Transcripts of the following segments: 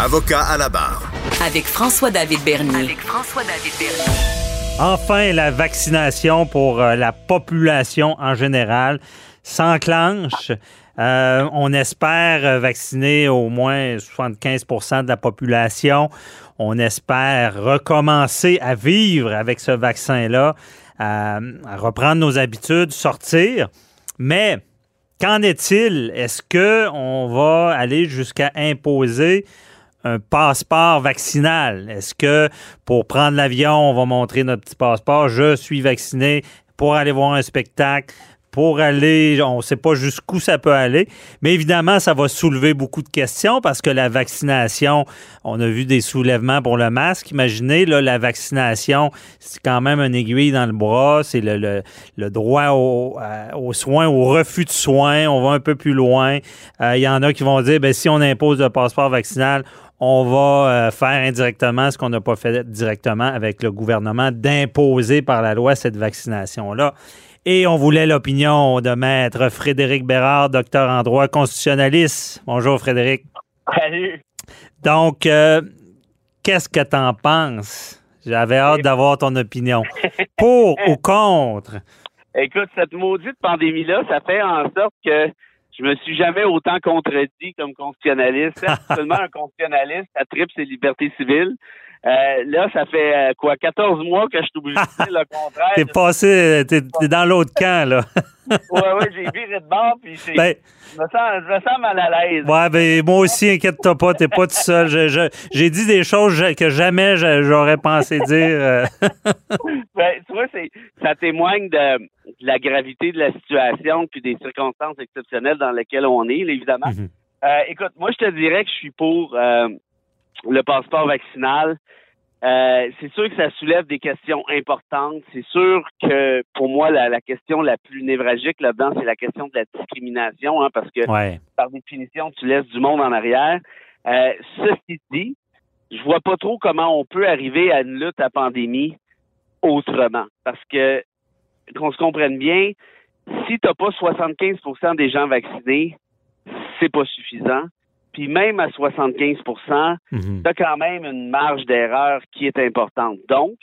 Avocat à la barre. Avec François-David Bernier. Avec François-David Bernier. Enfin, la vaccination pour euh, la population en général s'enclenche. Euh, on espère euh, vacciner au moins 75% de la population. On espère recommencer à vivre avec ce vaccin-là, à, à reprendre nos habitudes, sortir. Mais qu'en est-il? Est-ce qu'on va aller jusqu'à imposer un passeport vaccinal? Est-ce que pour prendre l'avion, on va montrer notre petit passeport, je suis vacciné pour aller voir un spectacle? Pour aller, on ne sait pas jusqu'où ça peut aller, mais évidemment, ça va soulever beaucoup de questions parce que la vaccination, on a vu des soulèvements pour le masque. Imaginez, là, la vaccination, c'est quand même un aiguille dans le bras, c'est le, le, droit au, aux soins, au refus de soins, on va un peu plus loin. Euh, il y en a qui vont dire, ben, si on impose le passeport vaccinal, on va euh, faire indirectement ce qu'on n'a pas fait directement avec le gouvernement, d'imposer par la loi cette vaccination-là. Et on voulait l'opinion de maître Frédéric Bérard, docteur en droit constitutionnaliste. Bonjour Frédéric. Salut. Donc, euh, qu'est-ce que tu en penses? J'avais hâte d'avoir ton opinion. Pour ou contre? Écoute, cette maudite pandémie-là, ça fait en sorte que je me suis jamais autant contredit comme constitutionnaliste. Seulement un constitutionnaliste, ça tripe ses libertés civiles. Euh, là, ça fait euh, quoi, 14 mois que je suis obligé de dire le contraire. T'es passé, t'es, dans l'autre camp, là. ouais, ouais, j'ai viré de bord, puis ben, je, me sens, je me sens mal à l'aise. Ouais, ben, moi aussi, inquiète-toi pas, t'es pas tout seul. j'ai dit des choses que jamais j'aurais pensé dire. Euh. ben, tu vois, ça témoigne de, la gravité de la situation, puis des circonstances exceptionnelles dans lesquelles on est, évidemment. Mm-hmm. écoute, moi, je te dirais que je suis pour le passeport vaccinal. Euh, c'est sûr que ça soulève des questions importantes. C'est sûr que pour moi, la, question la plus névralgique là-dedans, c'est la question de la discrimination, hein, parce que par définition, tu laisses du monde en arrière. Euh, ceci dit, je vois pas trop comment on peut arriver à une lutte à pandémie autrement. Parce que, qu'on se comprenne bien, si tu n'as pas 75% des gens vaccinés, c'est pas suffisant puis même à 75 mhm. tu as quand même une marge d'erreur qui est importante. Donc,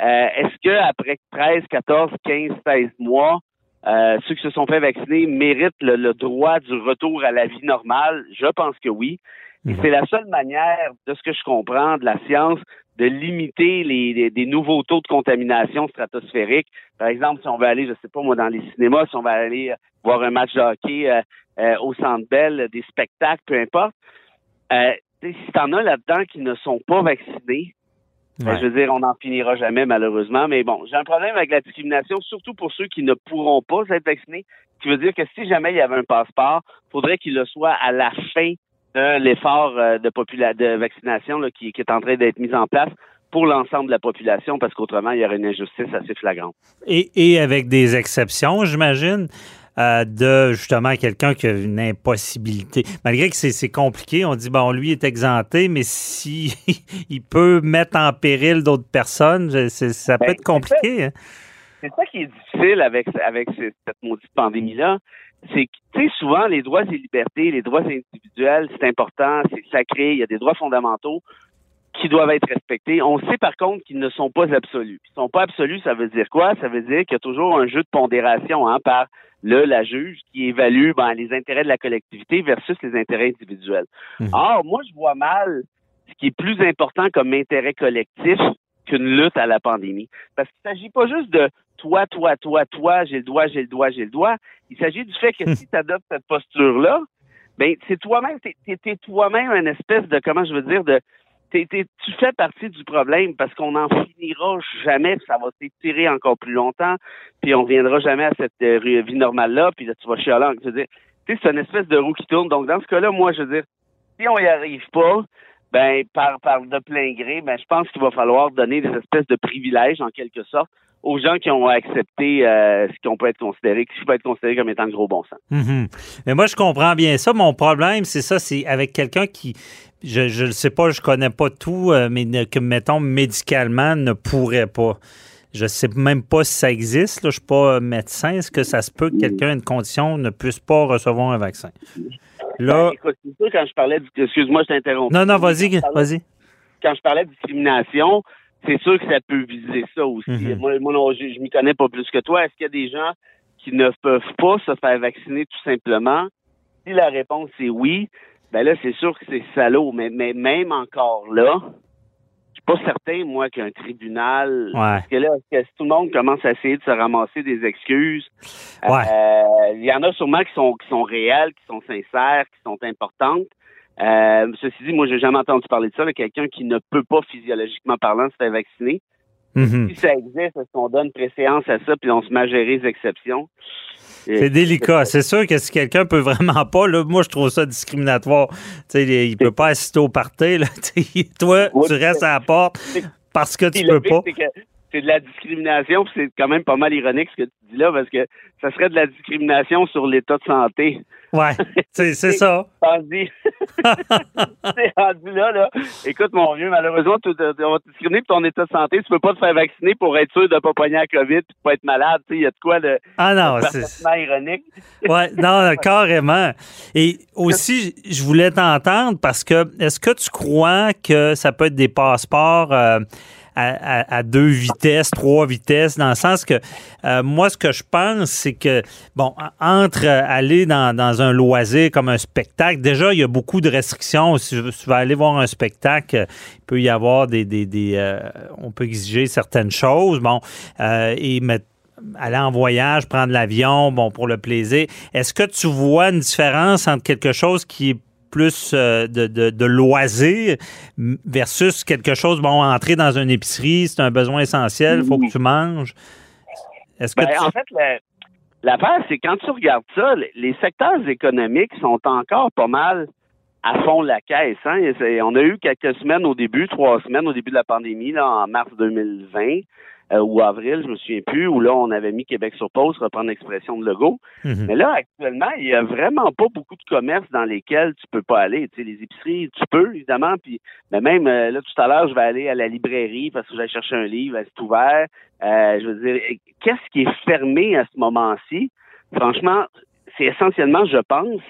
euh, est-ce que après 13, 14, 15, 16 mois, euh, ceux qui se sont fait vacciner méritent le, droit du retour à la vie normale? Je pense que oui. Et mhm. c'est la seule manière, de ce que je comprends de la science, de limiter les, des nouveaux taux de contamination stratosphérique. Par exemple, si on veut aller, je sais pas moi, dans les cinémas, si on va aller voir un match de hockey euh, euh, au Centre Bell, des spectacles, peu importe. Euh, si t'en as là-dedans qui ne sont pas vaccinés, ben, je veux dire, on n'en finira jamais malheureusement. Mais bon, j'ai un problème avec la discrimination, surtout pour ceux qui ne pourront pas être vaccinés. Ce qui veut dire que si jamais il y avait un passeport, faudrait qu'il le soit à la fin de l'effort euh, de, de vaccination qui, qui est en train d'être mis en place pour l'ensemble de la population, parce qu'autrement, il y aurait une injustice assez flagrante. Et, et avec des exceptions, j'imagine. Euh, de justement quelqu'un qui a une impossibilité. Malgré que c'est compliqué, on dit, bon, lui est exempté, mais si il peut mettre en péril d'autres personnes, ça peut ben, être compliqué. Hein. C'est ça, qui est difficile avec, avec cette maudite pandémie-là. C'est que, tu sais, souvent, les droits et libertés, les droits individuels, c'est important, c'est sacré, il y a des droits fondamentaux qui doivent être respectés. On sait par contre qu'ils ne sont pas absolus. Ils sont pas absolus, ça veut dire quoi? Ça veut dire qu'il y a toujours un jeu de pondération hein, par le, la juge qui évalue ben, les intérêts de la collectivité versus les intérêts individuels. Mhm. Or, moi, je vois mal ce qui est plus important comme intérêt collectif qu'une lutte à la pandémie. Parce qu'il ne s'agit pas juste de toi, toi, toi, toi, j'ai le droit, j'ai le droit, j'ai le droit. Il s'agit du fait que si tu adoptes cette posture-là, ben c'est toi-même, t'es es, toi-même une espèce de, comment je veux dire, de tu fais partie du problème parce qu'on n'en finira jamais, ça va s'étirer encore plus longtemps, puis on reviendra jamais à cette euh, vie normale-là, puis là, tu vas chialer. Je veux c'est une espèce de roue qui tourne. Donc, dans ce cas-là, moi, je veux dire, si on n'y arrive pas, ben, par, par de plein gré, ben, je pense qu'il va falloir donner des espèces de privilèges, en quelque sorte, aux gens qui ont accepté euh, ce qu'on peut être considéré, qui peut être considéré comme étant de gros bon sens. Mm-hmm. Mais moi, je comprends bien ça. Mon problème, c'est ça, c'est avec quelqu'un qui, je ne sais pas, je connais pas tout, euh, mais que, mettons, médicalement, ne pourrait pas. Je sais même pas si ça existe. Là. Je suis pas médecin. Est-ce que ça se peut que quelqu'un a une condition ne puisse pas recevoir un vaccin? Là. Ben, écoute, c'est sûr, quand je parlais du. Excuse-moi, je t'interromps. Non, non, vas-y, vas-y. Quand je parlais de discrimination, c'est sûr que ça peut viser ça aussi. Mhm. Moi, moi non, je, je m'y connais pas plus que toi. Est-ce qu'il y a des gens qui ne peuvent pas se faire vacciner tout simplement? Si la réponse est oui, ben là, c'est sûr que c'est salaud. Mais, mais même encore là, je suis pas certain, moi, qu'un tribunal. Ouais. Parce que là, est-ce que si tout le monde commence à essayer de se ramasser des excuses, Ouais. euh, il y en a sûrement qui sont qui sont réelles, qui sont sincères, qui sont importantes. Euh, ceci dit, moi, j'ai jamais entendu parler de ça, de quelqu'un qui ne peut pas physiologiquement parlant se faire vacciner. Mhm. Si ça existe, est-ce qu'on donne préséance à ça, puis on se met à gérer les exceptions? C'est délicat. C'est sûr que si quelqu'un peut vraiment pas, là, moi, je trouve ça discriminatoire. Tu sais, il peut pas assister au party. Là. Toi, tu restes à la porte parce que tu peux pas. que c'est de la discrimination, puis c'est quand même pas mal ironique ce que tu dis là, parce que ça serait de la discrimination sur l'état de santé. Ouais, c'est c'est ça. Tandis, c'est rendu là, là. Écoute, mon vieux, malheureusement, tu, on va te discriminer pour ton état de santé. Tu peux pas te faire vacciner pour être sûr de pas pogner la COVID de pas être malade. Tu sais, il y a de quoi de Ah non, c'est. parfaitement ironique. Ouais, non, carrément. Et aussi, je voulais t'entendre parce que est-ce que tu crois que ça peut être des passeports euh, à, deux vitesses, trois vitesses, dans le sens que euh, moi, ce que je pense, c'est que, bon, entre aller dans, dans un loisir comme un spectacle, déjà, il y a beaucoup de restrictions. Si tu vas aller voir un spectacle, il peut y avoir des. des, des, euh, on peut exiger certaines choses. Bon, euh, et mettre aller en voyage, prendre l'avion, bon, pour le plaisir. Est-ce que tu vois une différence entre quelque chose qui est plus euh, de, de, de loisir m- versus quelque chose, bon, entrer dans une épicerie, c'est un besoin essentiel, il faut que tu manges. Est-ce que Ben, tu- En fait, le- l'affaire, c'est quand tu regardes ça, les- secteurs économiques sont encore pas mal à fond la caisse. Hein? On a eu quelques semaines au début, trois semaines au début de la pandémie, là, en mars 2020 euh, ou avril, je me souviens plus, où là, on avait mis Québec sur pause, reprendre l'expression de Legault. Mhm. Mais là, actuellement, il y a vraiment pas beaucoup de commerces dans lesquels tu peux pas aller. Tu sais, les épiceries, tu peux, évidemment, puis mais même euh, là, tout à l'heure, je vais aller à la librairie parce que je vais chercher un livre, c'est ouvert. Euh, je veux dire, qu'est-ce qui est fermé à ce moment-ci? Franchement, c'est essentiellement, je pense,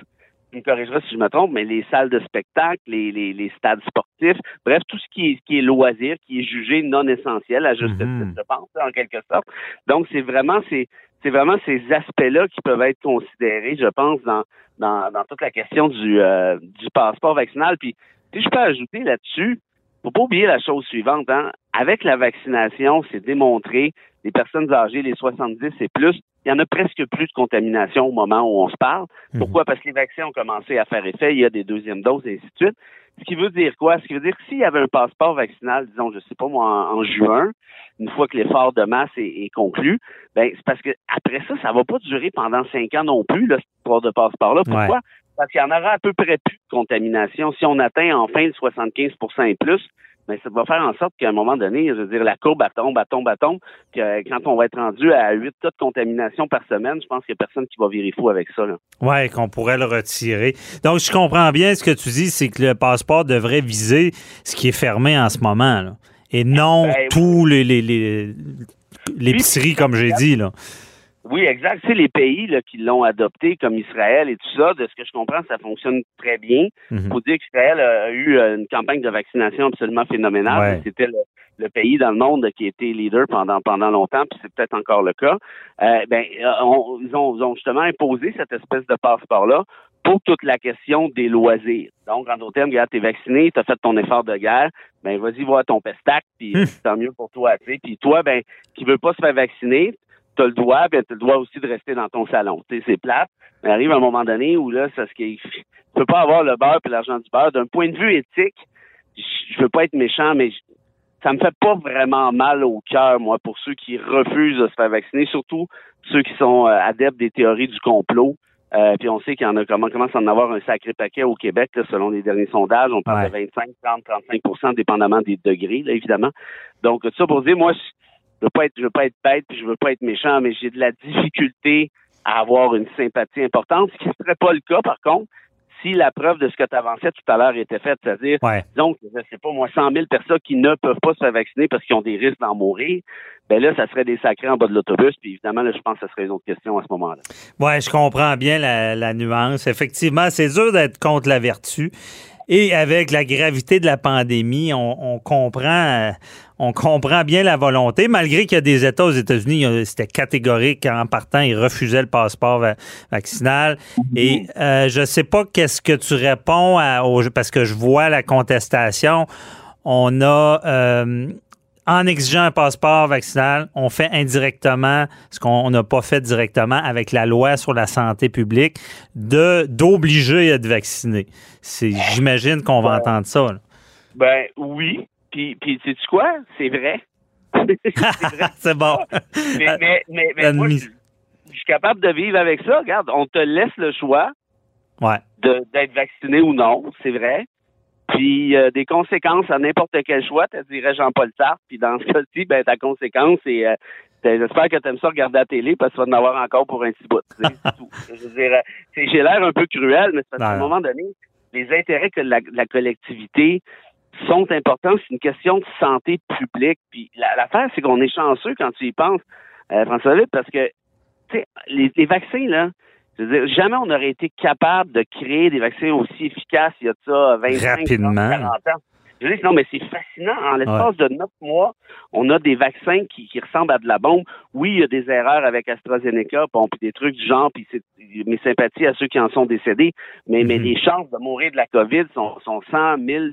me corrigeras si je me trompe, mais les salles de spectacle, les, les, les stades sportifs, bref, tout ce qui est, qui est loisir, qui est jugé non essentiel, à juste Mhm. titre, je pense, en quelque sorte. Donc, c'est vraiment ces, c'est vraiment ces aspects-là qui peuvent être considérés, je pense, dans, dans, dans toute la question du, euh, du passeport vaccinal. Puis, si je peux ajouter là-dessus, faut pas oublier la chose suivante. Hein? Avec la vaccination, c'est démontré, les personnes âgées, les 70 et plus, il y en a presque plus de contamination au moment où on se parle. Mhm. Pourquoi? Parce que les vaccins ont commencé à faire effet, il y a des deuxièmes doses et ainsi de suite. Ce qui veut dire quoi? Ce qui veut dire que s'il y avait un passeport vaccinal, disons, je sais pas moi, en, en juin, une fois que l'effort de masse est, est conclu, ben c'est parce que après ça, ça va pas durer pendant cinq ans non plus, là, cette histoire de passeport-là. Pourquoi? Parce qu'il y en aura à peu près plus de contamination. Si on atteint enfin le 75% et plus, mais ça va faire en sorte qu'à un moment donné, je veux dire, la courbe, elle tombe, elle tombe, elle tombe. Euh, quand on va être rendu à 8 cas de contamination par semaine, je pense qu'il n'y a personne qui va virer fou avec ça. Là. Oui, qu'on pourrait le retirer. Donc, je comprends bien ce que tu dis, c'est que le passeport devrait viser ce qui est fermé en ce moment, là, et non Ben, tous les, les, les- l'épicerie, comme j'ai dit. Là. Oui, exact. C'est les pays là, qui l'ont adopté, comme Israël et tout ça. De ce que je comprends, ça fonctionne très bien. Il Mhm. faut dire qu'Israël a eu euh, une campagne de vaccination absolument phénoménale. Ouais. C'était le, le pays dans le monde qui était leader pendant pendant longtemps, puis c'est peut-être encore le cas. Euh, ben, euh, on- ils, ont, ils ont justement imposé cette espèce de passeport-là pour toute la question des loisirs. Donc, en d'autres termes, regarde, t'es vacciné, t'as fait ton effort de guerre, ben vas-y voir ton pestac, puis Hmm. tant mieux pour toi, tu sais. Puis toi, ben, qui veut pas se faire vacciner, t'as le droit, ben, t'as le droit aussi de rester dans ton salon. Tu sais, c'est plate. Mais arrive un moment donné où là, c'est ce qui tu peux pas avoir le beurre et l'argent du beurre. D'un point de vue éthique, je veux pas être méchant, mais ça me fait pas vraiment mal au cœur, moi, pour ceux qui refusent de se faire vacciner, surtout ceux qui sont euh, adeptes des théories du complot. Euh, puis on sait qu'il y en a comment commence à en avoir un sacré paquet au Québec, là, selon les derniers sondages. On parle Ouais. de 25, 30, 35% dépendamment des degrés, là, évidemment. Donc, tout ça pour dire, moi, je veux pas être, je veux pas être bête, puis je veux pas être méchant, mais j'ai de la difficulté à avoir une sympathie importante, ce qui ne serait pas le cas, par contre, si la preuve de ce que tu avançais tout à l'heure était faite, c'est-à-dire, donc, je sais pas, moi, 100 000 personnes qui ne peuvent pas se faire vacciner parce qu'ils ont des risques d'en mourir, ben là, ça serait des sacrés en bas de l'autobus. Puis évidemment, là, je pense que ce serait une autre question à ce moment-là. Oui, je comprends bien la, nuance. Effectivement, c'est dur d'être contre la vertu. Et avec la gravité de la pandémie, on, comprend, on comprend bien la volonté, malgré qu'il y a des États aux États-Unis, c'était catégorique en partant, ils refusaient le passeport vaccinal. Mm-hmm. Et euh, je ne sais pas qu'est-ce que tu réponds à, parce que je vois la contestation. On a euh, en exigeant un passeport vaccinal, on fait indirectement ce qu'on n'a pas fait directement avec la loi sur la santé publique de d'obliger à être vacciné. C'est, j'imagine qu'on va entendre ça. Ben oui. Puis, puis sais-tu quoi? C'est vrai. c'est bon. mais, mais, mais, moi, je, suis capable de vivre avec ça. Regarde, on te laisse le choix ouais. d'être vacciné ou non, c'est vrai. Puis euh, des conséquences à n'importe quel choix, tu dirais Jean-Paul Sartre. Puis dans ce cas-ci, ben ta conséquence, c'est euh, j'espère que tu aimes ça regarder la télé parce que tu vas en avoir encore pour un petit bout. Je veux dire, euh, j'ai l'air un peu cruel, mais à un moment donné, les intérêts que la, la collectivité sont importants. C'est une question de santé publique. Puis l'affaire, c'est qu'on est chanceux quand tu y penses, François David, parce que les, les vaccins, là, je veux dire, jamais on n'aurait été capable de créer des vaccins aussi efficaces il y a de ça 25, Rapidement. 40 ans. Je dis, non, mais c'est fascinant. En l'espace de neuf mois, on a des vaccins qui, qui, ressemblent à de la bombe. Oui, il y a des erreurs avec AstraZeneca, bon, puis des trucs du genre, puis mes sympathies à ceux qui en sont décédés, mais, mais mhm. les chances de mourir de la COVID sont, sont 100 000,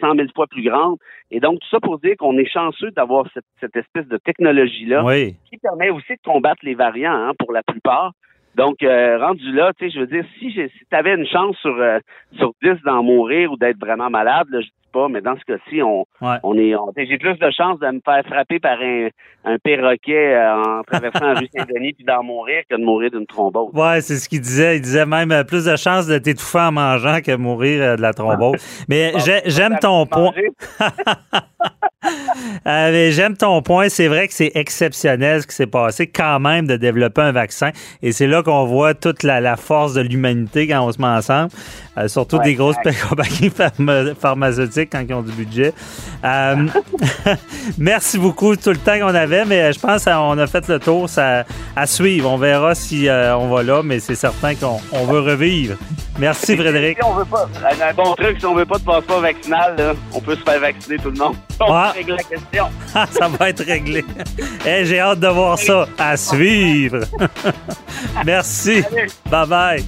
100 000 fois plus grandes. Et donc, tout ça pour dire qu'on est chanceux d'avoir cette, cette, espèce de technologie-là qui permet aussi de combattre les variants, hein, pour la plupart. Donc, euh, rendu là, tu sais, je veux dire, si, si tu avais une chance sur, euh, sur 10 d'en mourir ou d'être vraiment malade, là, je dis pas, mais dans ce cas-ci, on, on est, j'ai plus de chances de me faire frapper par un, un perroquet euh, en traversant la rue Saint-Denis puis d'en mourir que de mourir d'une thrombose. Ouais, c'est ce qu'il disait. Il disait même plus de chances de t'étouffer en mangeant que de mourir de la thrombose. mais j'aime ton point. Euh, j'aime ton point. C'est vrai que c'est exceptionnel ce qui s'est passé quand même de développer un vaccin. Et c'est là qu'on voit toute la, force de l'humanité quand on se met ensemble. Euh, surtout des grosses compagnies pharmaceutiques quand ils ont du budget. Euh, merci beaucoup tout le temps qu'on avait, mais je pense qu'on a fait le tour ça, à suivre. On verra si on va là, mais c'est certain qu'on veut revivre. Merci Frédéric. on veut pas, un bon truc, si on veut pas de passeport vaccinal, on peut se faire vacciner tout le monde. régler la question. ça va être réglé. J'ai hâte de voir ça. À suivre. Merci. Bye bye.